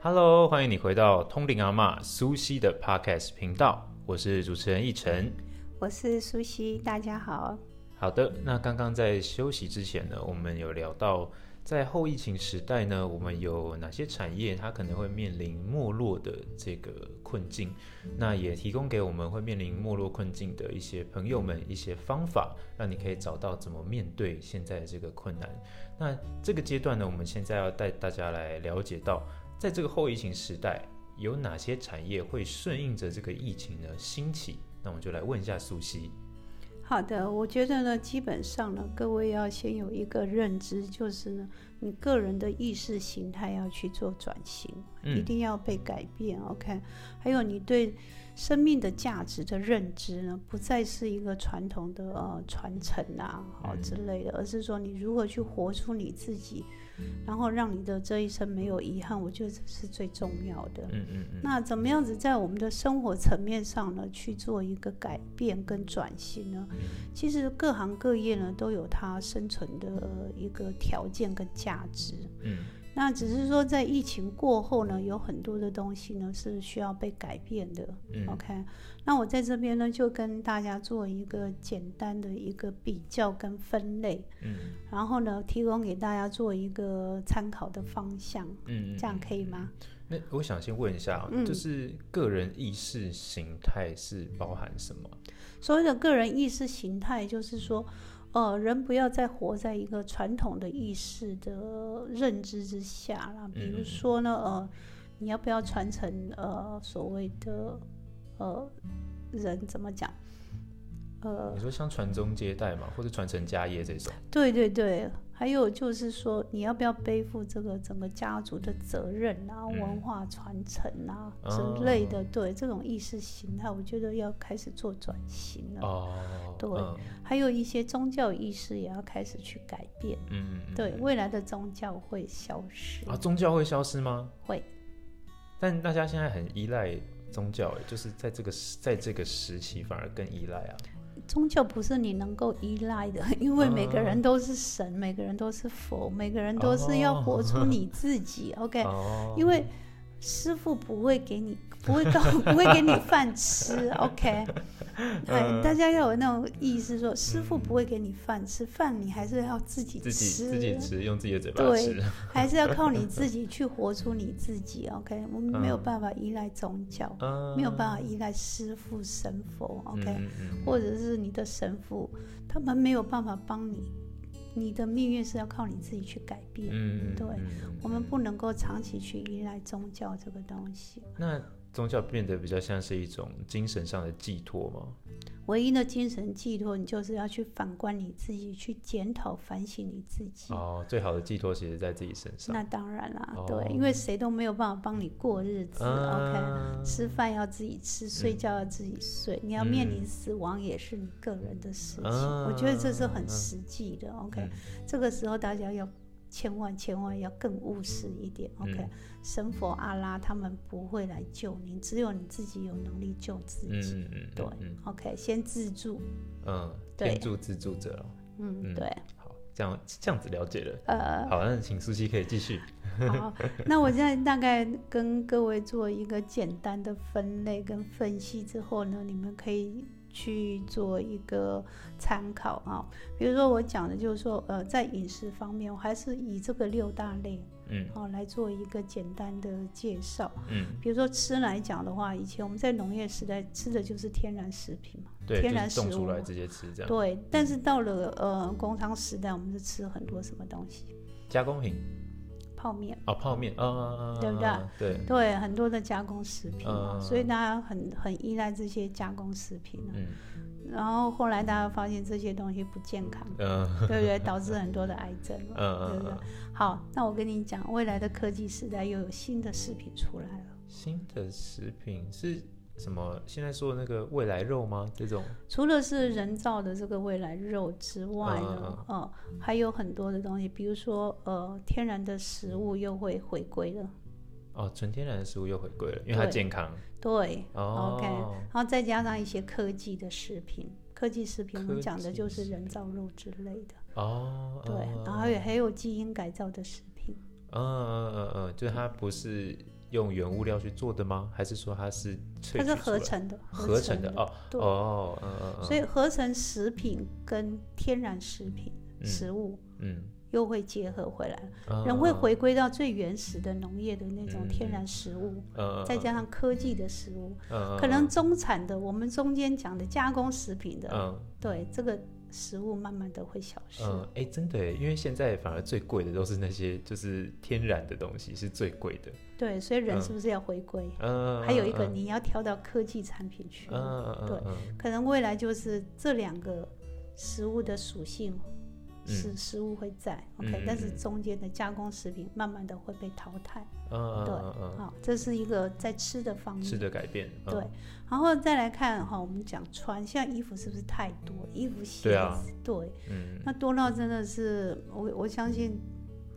Hello，欢迎你回到通灵阿妈苏西的 Podcast 频道，我是主持人奕晨。我是苏西，大家好。好的，那刚刚在休息之前呢，我们有聊到在后疫情时代呢，我们有哪些产业它可能会面临没落的这个困境，那也提供给我们会面临没落困境的一些朋友们一些方法，让你可以找到怎么面对现在的这个困难。那这个阶段呢，我们现在要带大家来了解到，在这个后疫情时代，有哪些产业会顺应着这个疫情呢兴起？那我们就来问一下苏西。好的，我觉得呢，基本上呢，各位要先有一个认知，就是呢，你个人的意识形态要去做转型，一定要被改变。OK，还有你对生命的价值的认知呢，不再是一个传统的呃传承啊，好之类的，而是说你如何去活出你自己。然后让你的这一生没有遗憾，我觉得这是最重要的。嗯嗯嗯。那怎么样子在我们的生活层面上呢，去做一个改变跟转型呢？其实各行各业呢都有它生存的一个条件跟价值。嗯。那只是说，在疫情过后呢，有很多的东西呢是需要被改变的。OK，那我在这边呢就跟大家做一个简单的一个比较跟分类。嗯。然后呢，提供给大家做一个参考的方向。嗯。这样可以吗？那我想先问一下，就是个人意识形态是包含什么？所谓的个人意识形态，就是说。呃，人不要再活在一个传统的意识的认知之下了。比如说呢，呃，你要不要传承呃所谓的呃人怎么讲？呃，你说像传宗接代嘛，或者传承家业这种？对对对。还有就是说，你要不要背负这个整个家族的责任啊、文化传承啊之类的？对这种意识形态，我觉得要开始做转型了。哦，对，还有一些宗教意识也要开始去改变。嗯，对，未来的宗教会消失啊？宗教会消失吗？会。但大家现在很依赖宗教，就是在这个在这个时期反而更依赖啊。宗教不是你能够依赖的，因为每个人都是神，每个人都是佛，每个人都是要活出你自己。OK，因为师傅不会给你，不会告，不会给你饭吃。OK。哎，大家要有那种意识，说师傅不会给你饭吃，饭你还是要自己吃，自己吃，用自己的嘴巴吃，对，还是要靠你自己去活出你自己。OK，我们没有办法依赖宗教，没有办法依赖师傅神佛。OK，或者是你的神父，他们没有办法帮你，你的命运是要靠你自己去改变。嗯，对，我们不能够长期去依赖宗教这个东西。那。宗教变得比较像是一种精神上的寄托吗？唯一的精神寄托，你就是要去反观你自己，去检讨、反省你自己。哦，最好的寄托其实在自己身上。那当然啦，对，因为谁都没有办法帮你过日子。OK，吃饭要自己吃，睡觉要自己睡。你要面临死亡，也是你个人的事情。我觉得这是很实际的。OK，这个时候大家要。千万千万要更务实一点，OK？神佛阿拉他们不会来救你，只有你自己有能力救自己。嗯嗯对，OK？先自助。嗯，天助自助者。嗯，对。好，这样这样子了解了。呃，好，那请苏西可以继续。好，那我现在大概跟各位做一个简单的分类跟分析之后呢，你们可以。去做一个参考啊，比如说我讲的就是说，呃，在饮食方面，我还是以这个六大类，嗯，好来做一个简单的介绍，嗯，比如说吃来讲的话，以前我们在农业时代吃的就是天然食品嘛，对，天然食物出来直接吃这样，对，但是到了呃工商时代，我们是吃很多什么东西？加工品。泡面啊，泡面，啊，对不对？对对，很多的加工食品嘛，所以大家很很依赖这些加工食品嗯，然后后来大家发现这些东西不健康，嗯，对不对？导致很多的癌症，嗯对不对？好，那我跟你讲，未来的科技时代又有新的食品出来了。新的食品是。什么？现在说的那个未来肉吗？这种除了是人造的这个未来肉之外呢，呃，还有很多的东西，比如说呃，天然的食物又会回归了。哦，纯天然的食物又回归了，因为它健康。对，OK，然后再加上一些科技的食品，科技食品我们讲的就是人造肉之类的。哦，对，嗯然后还有还有基因改造的食品。嗯嗯嗯嗯，就是它不是用原物料去做的吗？还是说它是萃它是合成的，合成的哦哦，嗯嗯嗯，所以合成食品跟天然食品、嗯。食物嗯，又会结合回来，嗯人会回归到最原始的农业的那种天然食物，嗯，再加上科技的食物，嗯，可能中产的，我们中间讲的加工食品的，嗯。对这个食物慢慢的会消失。嗯，哎，真的，因为现在反而最贵的都是那些就是天然的东西是最贵的，对，所以人嗯是不是要回归？嗯，还有一个，嗯你要跳到科技产品去。嗯对嗯可能未来就是这两个食物的属性是食物会在、嗯 OK，但是嗯中间的加工食品慢慢的会被淘汰。嗯对，好，这是一个在吃的方嗯，面。吃的改变，嗯对，然后再来看哈，我们讲穿，现在衣服是不是太多？衣服、鞋子，对嗯，那多到真的是我我相信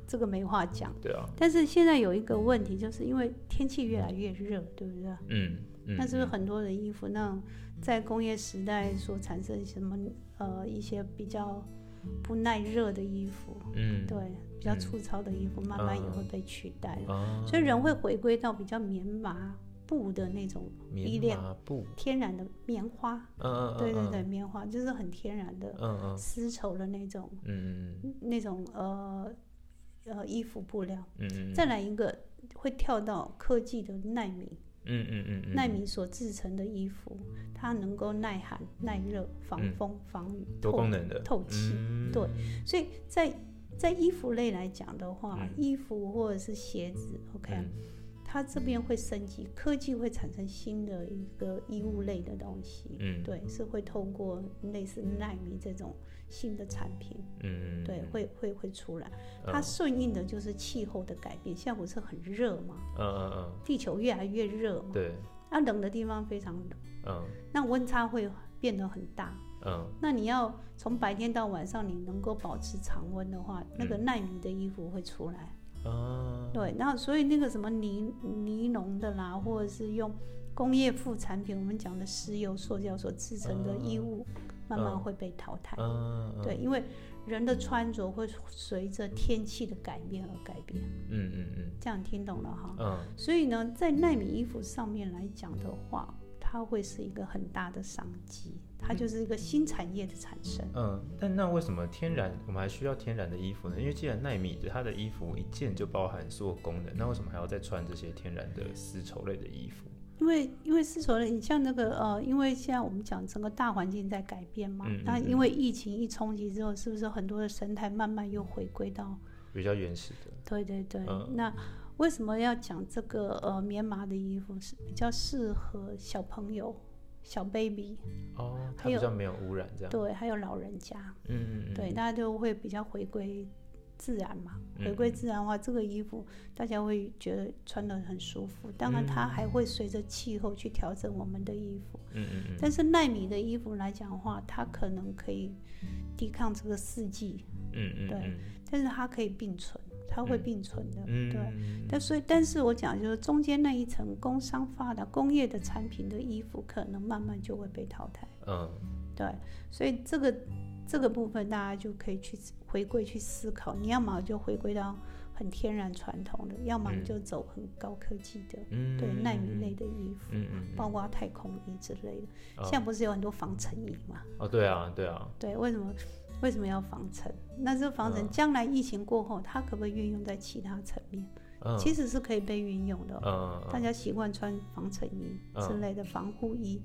这个没话讲。对啊，但是现在有一个问题，就是因为天气越来越热，对不对？嗯嗯，那是不是很多的衣服，那种在工业时代所产生什么呃一些比较不耐热的衣服，嗯，对，比较粗糙的衣服，慢慢也会嗯被取代。了。啊，所以人会回归到比较棉麻布的那种衣棉料，布，天然的棉花。嗯嗯，对对对，，棉花就是很天然的嗯嗯。丝绸的那种嗯嗯。那种呃呃衣服布料。嗯嗯，再来一个会跳到科技的纳米，嗯嗯嗯嗯，纳米所制成的衣服，它能够耐寒、耐热、防嗯风、防雨、多透功能的，透气。嗯对，所以在在衣服类来讲的话，嗯衣服或者是鞋子，OK，、嗯它这边会升级，科技会产生新的一个衣物类的东西。嗯，对，是会透过类似纳米这种新的产品，嗯，对，会会会出来。嗯。它顺应的就是气候的改变，现在不是很热嘛，嗯嗯嗯，地球越来越热嘛，对，那冷的地方非常冷，嗯。那温差会变得很大。嗯。那你要从白天到晚上，你能够保持常温的话，那个耐米的衣服会出来。啊，对，然后所以那个什么尼尼龙的啦，或者是用工业副产品，我们讲的石油、塑胶所制成的衣物，慢慢嗯会被淘汰。嗯，对，因为人的穿着会随着天气的改变而改变。嗯嗯嗯这样听懂了哈？嗯所以呢，在纳米衣服上面来讲的话，它会是一个很大的商机，它就是一个新产业的产生。嗯，但那为什么天然我们还需要天然的衣服呢？因为既然纳米的它的衣服一件就包含所有功能，那为什么还要再穿这些天然的丝绸类的衣服？因为因为丝绸的，你像那个呃，因为现在我们讲整个大环境在改变嘛，嗯嗯嗯那因为疫情一冲击之后，是不是很多的生态慢慢又回归到？比较原始的，对对对，嗯。那为什么要讲这个呃棉麻的衣服是比较适合小朋友、小 baby，哦，它还有比较没有污染这样，对，还有老人家，嗯嗯嗯，对，大家就会比较回归自然嘛。嗯回归自然的话，这个衣服大家会觉得穿得很舒服。当然，它嗯还会随着气候去调整我们的衣服。嗯嗯嗯，但是纳米的衣服来讲的话，它可能可以抵抗这个四季，嗯嗯对但是它可以并存，它会并存的。嗯，对。嗯但所以，但是我讲就是中间那一层工商发达、工业的产品的衣服，可能慢慢就会被淘汰。嗯对，所以这个这个部分大家就可以去回归去思考，你要么就回归到很天然传统的，要么就走很高科技的，嗯，对纳米类的衣服，包括太空衣之类的。哦现在不是有很多防尘衣嘛？哦，对啊对啊，对，为什么为什么要防尘？那这防尘嗯将来疫情过后，它可不可以运用在其他层面？嗯，其实是可以被运用的大家习惯穿防尘衣之类的防护衣，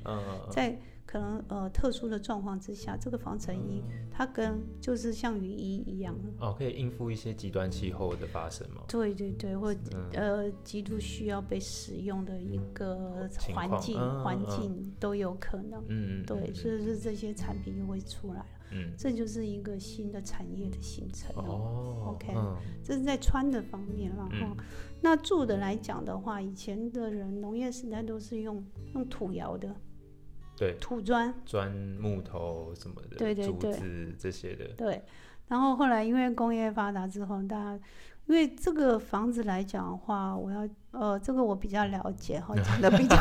在可能呃特殊的状况之下，这个防尘衣它跟就是像雨衣一样。哦，可以应付一些极端气候的发生吗？对对对，或嗯呃极度需要被使用的一个环境环境都有可能。嗯嗯，对，所以是这些产品又会出来。了，嗯。这就是一个新的产业的形成哦。哦 OK 嗯。这是在穿的方面然后、嗯那住的来讲的话，以前的人农业时代都是用用土窑的。对，土砖，砖木头什么的，竹对对。对子这些的，对。然后后来因为工业发达之后，大家因为这个房子来讲的话，我要呃这个我比较了解哈，讲的比较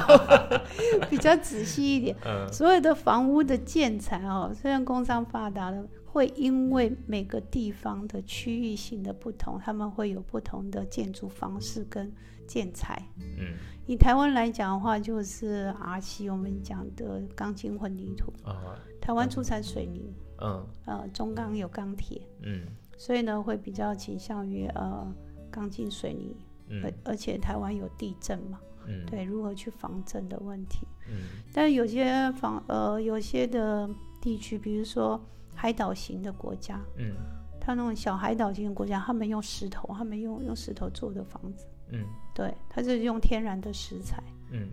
比较仔细一点。嗯所有的房屋的建材哦，虽然工商发达了，会因为每个地方的区域性的不同，他们会有不同的建筑方式跟建材。嗯以台湾来讲的话，就是 RC 我们讲的钢筋混凝土，啊台湾出产水泥，嗯呃，中钢有钢铁，嗯所以呢会比较倾向于呃钢筋水泥，而嗯。而且台湾有地震嘛，嗯。对，如何去防震的问题。嗯。但有些防呃有些的地区，比如说海岛型的国家，嗯。它那种小海岛型的国家，他们用石头，他们用用石头做的房子，嗯。对，它是用天然的石材。嗯。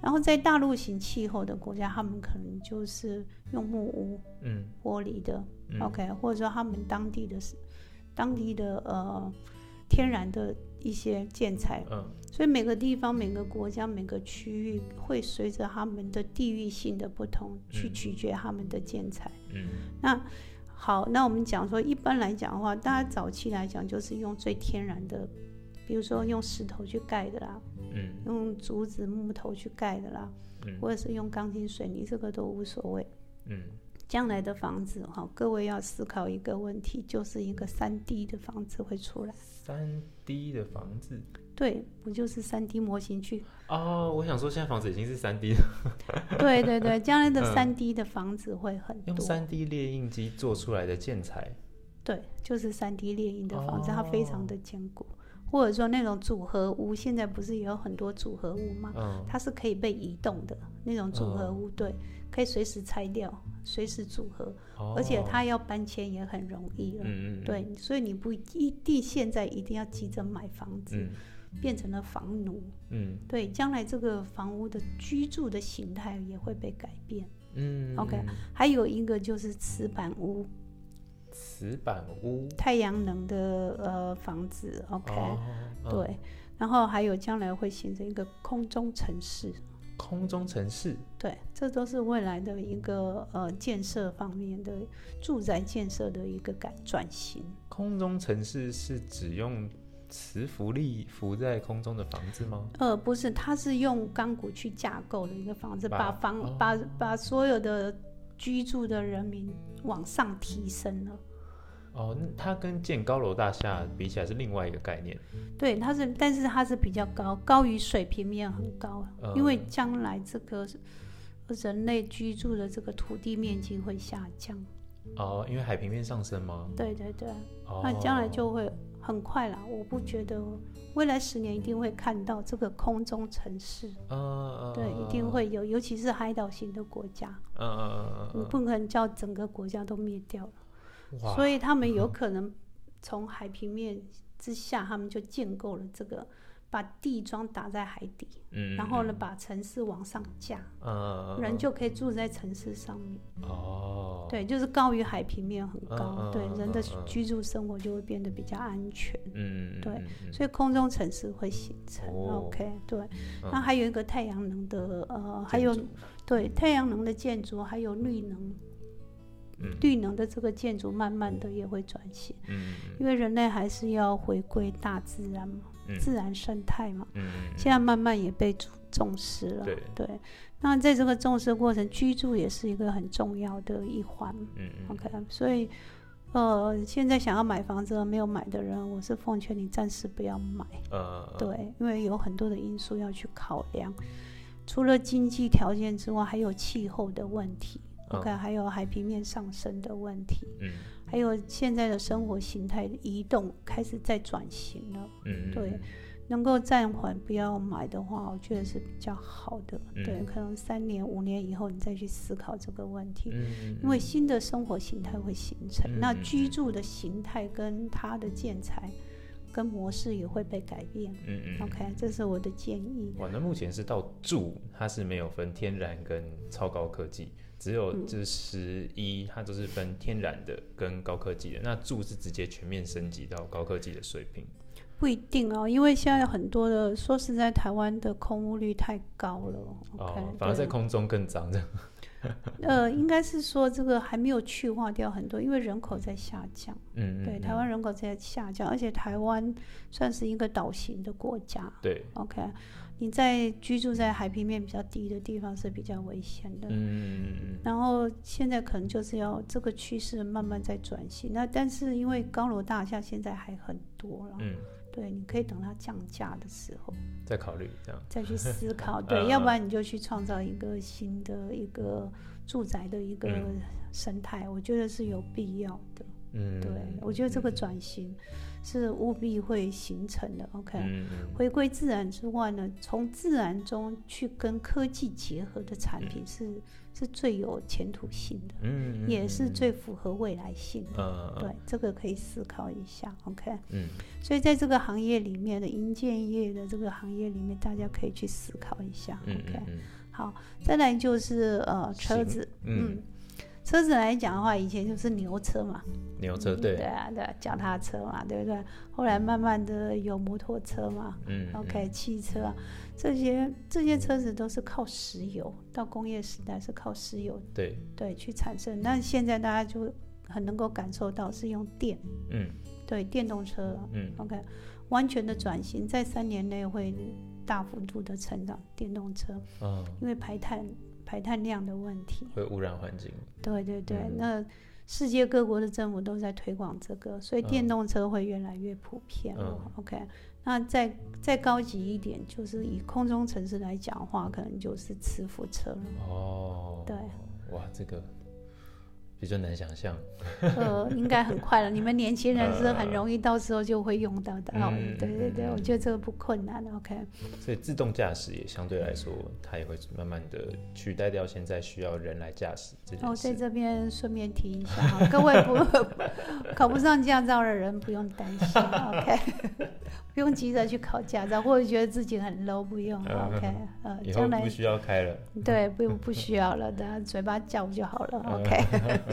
然后在大陆型气候的国家，他们可能就是用木屋、嗯。玻璃的、嗯。O k 或者说他们当地的当地的呃天然的一些建材，嗯。所以每个地方、每个国家、每个区域会随着他们的地域性的不同，去嗯取决他们的建材。嗯。那好，那我们讲说，一般来讲的话，大家早期来讲就是用最天然的，比如说用石头去盖的啦，嗯用竹子、木头去盖的啦，嗯或者是用钢筋水泥，这个都无所谓。嗯将来的房子哈，各位要思考一个问题，就是一个三 D 的房子会出来。三 D 的房子对，不就是三 D 模型去？哦，我想说现在房子已经是三 D 了，对 对对，将来的嗯三 D 的房子会很多。用三 D 列印机做出来的建材，对，就是三 D 列印的房子，哦它非常的坚固。或者说那种组合屋，现在不是也有很多组合屋吗？嗯它是可以被移动的那种组合屋，对，可以随时拆掉，随时组合，哦而且它要搬迁也很容易了。嗯嗯对，所以你不一定现在一定要急着买房子，嗯变成了房奴。嗯对，将来这个房屋的居住的形态也会被改变。嗯 OK 嗯还有一个就是瓷板屋，瓷板屋。太阳能的呃房子，OK，、哦嗯。对，然后还有将来会形成一个空中城市，空中城市？对，这都是未来的一个呃建设方面的住宅建设的一个改转型。空中城市是指用磁浮力浮在空中的房子吗？呃，不是，它是用钢骨去架构的一个房子，把把房、哦。把把所有的居住的人民往上提升了。哦，那它跟建高楼大厦比起来是另外一个概念。对，它是，但是它是比较高，高于水平面很高，嗯因为将来这个人类居住的这个土地面积会下降。哦，因为海平面上升吗？对对对，哦，那将来就会很快啦。我不觉得未来十年一定会看到这个空中城市，对，一定会有，尤其是海岛型的国家，嗯嗯嗯你不可能叫整个国家都灭掉了。所以他们有可能从海平面之下，他们就建构了这个，把地桩打在海底，嗯，然后呢，把城市往上架，人就可以住在城市上面。哦，对，就是高于海平面很高，对人的居住生活就会变得比较安全。嗯，嗯，对所以空中城市会形成、哦。OK，对。嗯。那还有一个太阳能的，呃，还有对太阳能的建筑，还有绿能，嗯。绿能的这个建筑，慢慢的也会转型。嗯因为人类还是要回归大自然嘛，嗯自然生态嘛，嗯嗯，现在慢慢也被重重视了。对那在这个重视过程，居住也是一个很重要的一环。嗯嗯 OK，所以呃，现在想要买房子没有买的人，我是奉劝你暂时不要买。呃，对，因为有很多的因素要去考量，除了经济条件之外，还有气候的问题。OK，、还有海平面上升的问题，嗯还有现在的生活形态移动开始在转型了。嗯，对能够暂缓不要买的话，我觉得是比较好的。嗯对，可能三年、五年以后你再去思考这个问题，嗯，因为新的生活形态会形成，那居住的形态跟它的建材跟模式也会被改变。嗯嗯 OK，这是我的建议。哇，那目前是到住，它是没有分天然跟超高科技，只有嗯这十一，它都是分天然的跟高科技的。那住是直接全面升级到高科技的水平。不一定哦，因为现在有很多的，说实在，台湾的空屋率太高了。OK，哦，反而在空中更脏的。呃，应该是说这个还没有去化掉很多，因为人口在下降。嗯，对，台湾人口在下降，而且台湾算是一个岛型的国家。对，OK，你在居住在海平面比较低的地方是比较危险的。嗯，然后现在可能就是要这个趋势慢慢在转型。那但是因为高楼大厦现在还很多了。嗯。对，你可以等它降价的时候再考虑，这样再去思考。对，要不然你就去创造一个新的一个住宅的一个生态，我觉得是有必要的。嗯，对，我觉得这个转型是务必会形成的。OK，回归自然之外呢，从自然中去跟科技结合的产品是。是最有前途性的，嗯，也是最符合未来性的，对，这个可以思考一下，OK，嗯，所以在这个行业里面的银建业的这个行业里面，大家可以去思考一下，OK，好，再来就是呃车子，嗯。车子来讲的话，以前就是牛车嘛，牛车对，对啊，对，脚踏车嘛，对不对？后来慢慢的有摩托车嘛，嗯，OK，汽车，这些这些车子都是靠石油，到工业时代是靠石油，对。对，去产生。那现在大家就很能够感受到是用电，嗯，对，电动车，嗯，OK，完全的转型，在三年内会大幅度的成长，电动车，嗯，因为排碳。排碳量的问题会污染环境。对对对，那世界各国的政府都在推广这个，所以电动车会越来越普遍。OK，那再再高级一点，就是以空中城市来讲话，可能就是磁浮车了。哦，对，哇，这个。比较难想象，呃，应该很快了。你们年轻人是很容易到时候就会用到的。嗯，对对对，我觉得这个不困难。OK。所以自动驾驶也相对来说，它也会慢慢的取代掉现在需要人来驾驶这件事。哦，在这边顺便提一下，各位不 考不上驾照的人不用担心。OK，不用急着去考驾照，或者觉得自己很 low，不用。OK，呃，将来不需要开了。对，不用不需要了，等下嘴巴叫就好了。OK。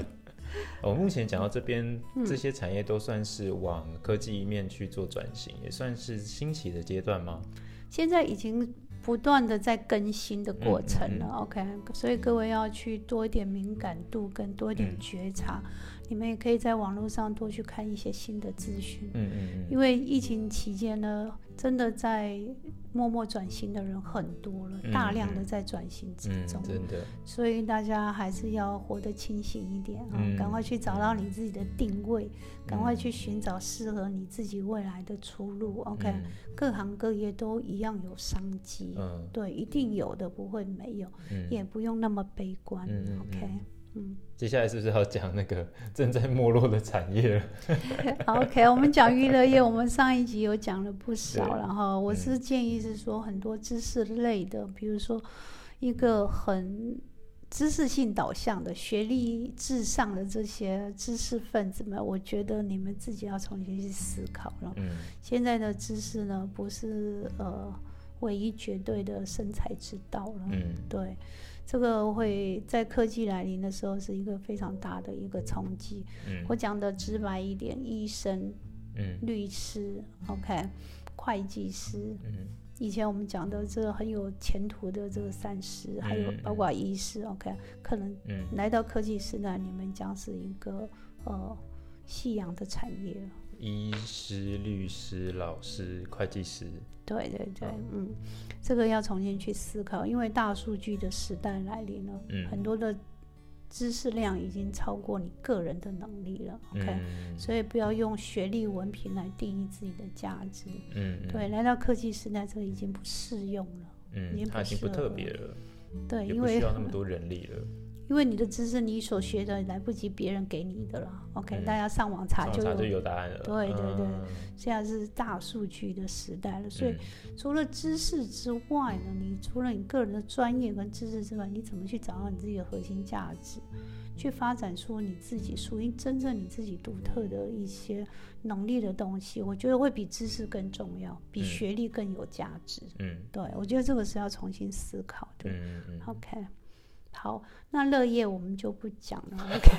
我目前讲到这边，这些产业都算是往科技一面去做转型，也算是兴起的阶段吗？现在已经不断的在更新的过程了。OK，所以各位要去多一点敏感度，跟多一点觉察。你们也可以在网络上多去看一些新的资讯。嗯嗯嗯。因为疫情期间呢。真的在默默转型的人很多了，大量的在转型之中，真的。所以大家还是要活得清醒一点啊，赶快去找到你自己的定位，赶快去寻找适合你自己未来的出路。OK，各行各业都一样有商机，对，一定有的，不会没有，也不用那么悲观。OK。接下来是不是要讲那个 正在没落的产业了？OK，我们讲娱乐业，我们上一集有讲了不少，然后我是建议是说很多知识类的，比如说一个很知识性导向的、学历至上的这些知识分子们，我觉得你们自己要重新去思考了。嗯，现在的知识呢，不是呃唯一绝对的生财之道了。嗯，对。这个会在科技来临的时候是一个非常大的一个冲击。嗯，我讲的直白一点，医生、嗯，律师，OK，会计师，嗯，以前我们讲的这个很有前途的这个三师，还有包括医师，OK，可能来到科技时代，你们将是一个呃夕阳的产业了。医师、律师、老师、会计师。对对对，嗯，这个要重新去思考，因为大数据的时代来临了，嗯，很多的知识量已经超过你个人的能力了，OK，所以不要用学历文凭来定义自己的价值，嗯，对，来到科技时代，这个已经不适用了，嗯，它已经不特别了，对，因为需要那么多人力了。因为你的知识，你所学的来不及别人给你的了。OK，大家上网查就有答案了。对对对，现在是大数据的时代了，所以除了知识之外呢，你除了你个人的专业跟知识之外，你怎么去找到你自己的核心价值，去发展出你自己属于真正你自己独特的一些能力的东西？我觉得会比知识更重要，比学历更有价值。嗯，对，我觉得这个是要重新思考的。嗯嗯 OK。好，那乐业我们就不讲了。OK，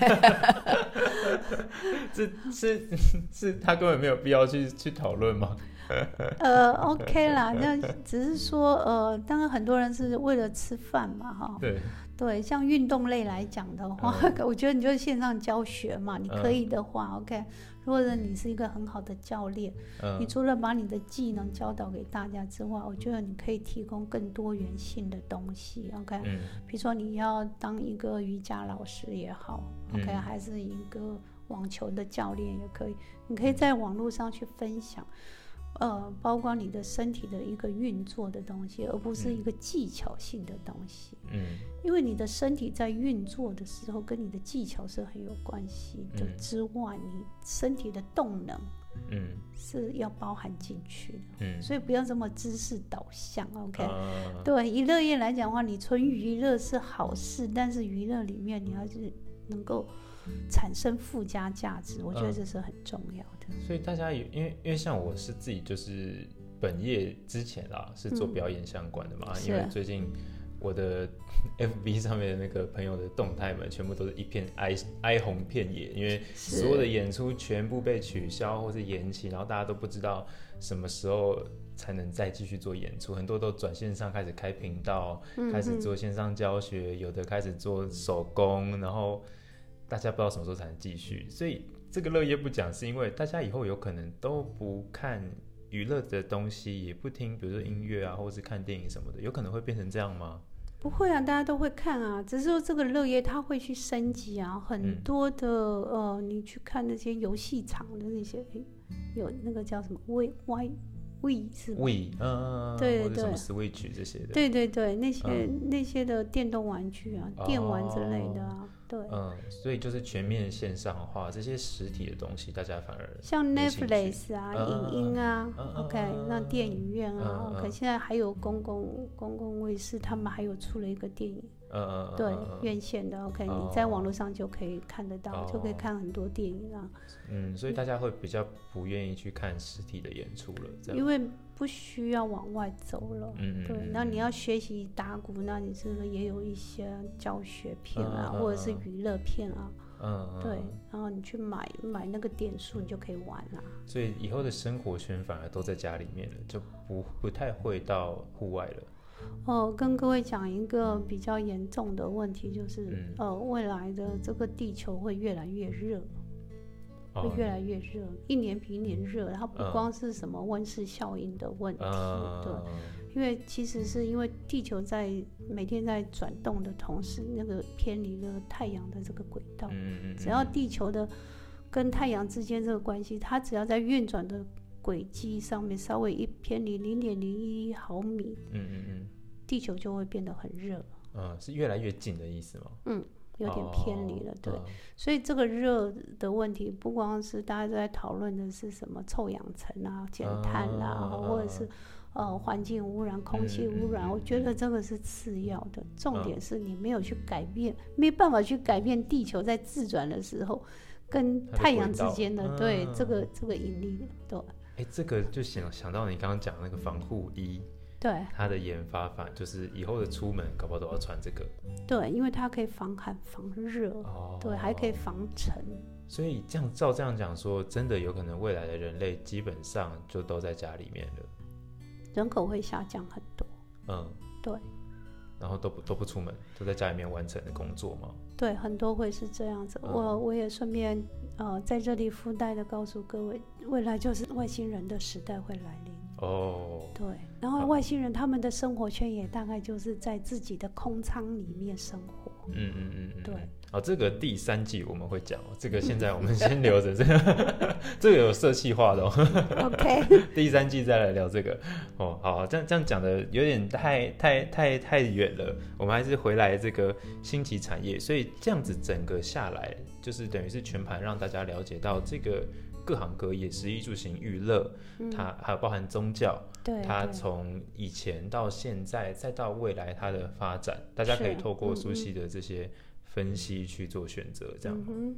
这 是是他根本没有必要去去讨论吗？呃，OK 啦，那只是说，呃，当然很多人是为了吃饭嘛，哈。对。对，像运动类来讲的话，我觉得你就是线上教学嘛，你可以的话，OK。如果你是一个很好的教练，你除了把你的技能教导给大家之外，我觉得你可以提供更多元性的东西，OK。比如说你要当一个瑜伽老师也好，OK，还是一个网球的教练也可以，你可以在网络上去分享。呃，包括你的身体的一个运作的东西，而不是一个技巧性的东西。嗯，因为你的身体在运作的时候，跟你的技巧是很有关系的。之外，你身体的动能，嗯，是要包含进去的。嗯，所以不要这么知识导向。OK，对娱乐业来讲的话，你纯娱乐是好事，但是娱乐里面你要是能够。产生附加价值，我觉得这是很重要的。所以大家有，因为因为像我是自己就是本业之前啦，是做表演相关的嘛。因为最近我的 FB 上面的那个朋友的动态们，全部都是一片哀哀鸿遍野，因为所有的演出全部被取消或是延期，然后大家都不知道什么时候才能再继续做演出，很多都转线上开始开频道，开始做线上教学，有的开始做手工，然后。大家不知道什么时候才能继续，所以这个乐业不讲，是因为大家以后有可能都不看娱乐的东西，也不听，比如说音乐啊，或者是看电影什么的，有可能会变成这样吗？不会啊，大家都会看啊，只是说这个乐业它会去升级啊，很多的呃，你去看那些游戏场的那些，有那个叫什么 V Y V 是 V，嗯，对对对，Switch 这些的，对对对，那些那些的电动玩具啊，电玩之类的啊。对，嗯，所以就是全面线上化，这些实体的东西，大家反而像 Netflix 啊、影音啊，OK，那电影院啊，OK，现在还有公共公共卫视，他们还有出了一个电影。嗯嗯对，院线的 OK，你在网络上就可以看得到，就可以看很多电影啊。嗯，所以大家会比较不愿意去看实体的演出了，因为不需要往外走了。嗯嗯。对，那你要学习打鼓，那你是不是也有一些教学片啊，或者是娱乐片啊？嗯嗯。对，然后你去买买那个点数，你就可以玩了。所以以后的生活圈反而都在家里面了，就不不太会到户外了。哦，跟各位讲一个比较严重的问题，就是呃，未来的这个地球会越来越热，会越来越热，一年比一年热。它不光是什么温室效应的问题，对，因为其实是因为地球在每天在转动的同时，那个偏离了太阳的这个轨道。只要地球的跟太阳之间这个关系，它只要在运转的轨迹上面稍微一偏离零点零一毫米，嗯嗯嗯。地球就会变得很热，嗯，是越来越近的意思吗？嗯，有点偏离了，对。所以这个热的问题，不光是大家都在讨论的是什么臭氧层啊、减碳啊，或者是呃环境污染、空气污染，我觉得这个是次要的。重点是你没有去改变，没办法去改变地球在自转的时候跟太阳之间的对这个这个引力的，对。哎，这个就想想到你刚刚讲那个防护衣。对，它的研发法就是以后的出门搞不好都要穿这个。对，因为它可以防寒防热，对，还可以防尘。所以这样照这样讲说，真的有可能未来的人类基本上就都在家里面了，人口会下降很多。嗯，对。然后都不都不出门，都在家里面完成的工作吗？对，很多会是这样子。我我也顺便呃在这里附带的告诉各位，未来就是外星人的时代会来临。哦，对，然后外星人他们的生活圈也大概就是在自己的空舱里面生活。嗯嗯嗯，对。哦，这个第三季我们会讲，这个现在我们先 留着，这个这个有色气化的哦。OK，第三季再来聊这个。哦，好，这样这样讲的有点太太太太远了，我们还是回来这个新奇产业。所以这样子整个下来，就是等于是全盘让大家了解到这个。各行各业，食衣住行娱乐，它还有包含宗教，它从以前到现在，再到未来它的发展，大家可以透过熟悉的这些分析去做选择，这样。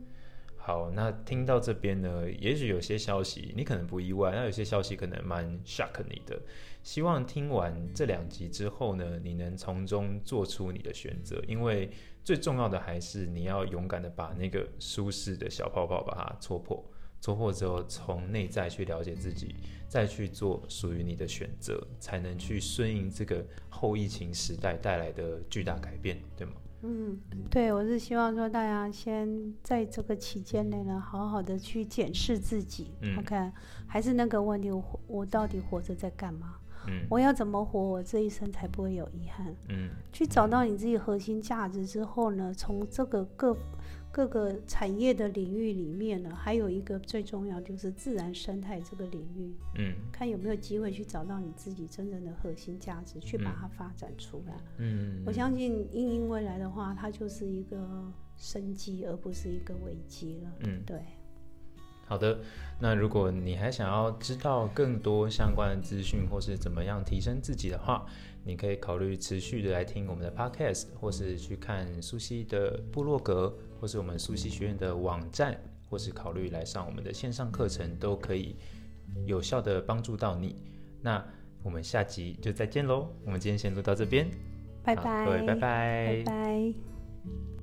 好，那听到这边呢，也许有些消息你可能不意外，那有些消息可能蛮 shock 你的。希望听完这两集之后呢，你能从中做出你的选择，因为最重要的还是你要勇敢的把那个舒适的小泡泡把它戳破。戳破之后，从内在去了解自己，再去做属于你的选择，才能去顺应这个后疫情时代带来的巨大改变，对吗？嗯，对，我是希望说大家先在这个期间内呢，好好的去检视自己。嗯 OK，还是那个问题，我我到底活着在干嘛？嗯我要怎么活，我这一生才不会有遗憾？嗯去找到你自己核心价值之后呢，从这个各各个产业的领域里面呢，还有一个最重要就是自然生态这个领域，嗯看有没有机会去找到你自己真正的核心价值，去把它发展出来。嗯，我相信因应未来的话，它就是一个生机，而不是一个危机了。嗯对，好的，那如果你还想要知道更多相关的资讯，或是怎么样提升自己的话，你可以考虑持续的来听我们的 podcast，或是去看苏西的部落格，或是我们苏西学院的网站，或是考虑来上我们的线上课程，都可以有效的帮助到你。那我们下集就再见喽，我们今天先录到这边，拜拜，各位拜拜拜拜。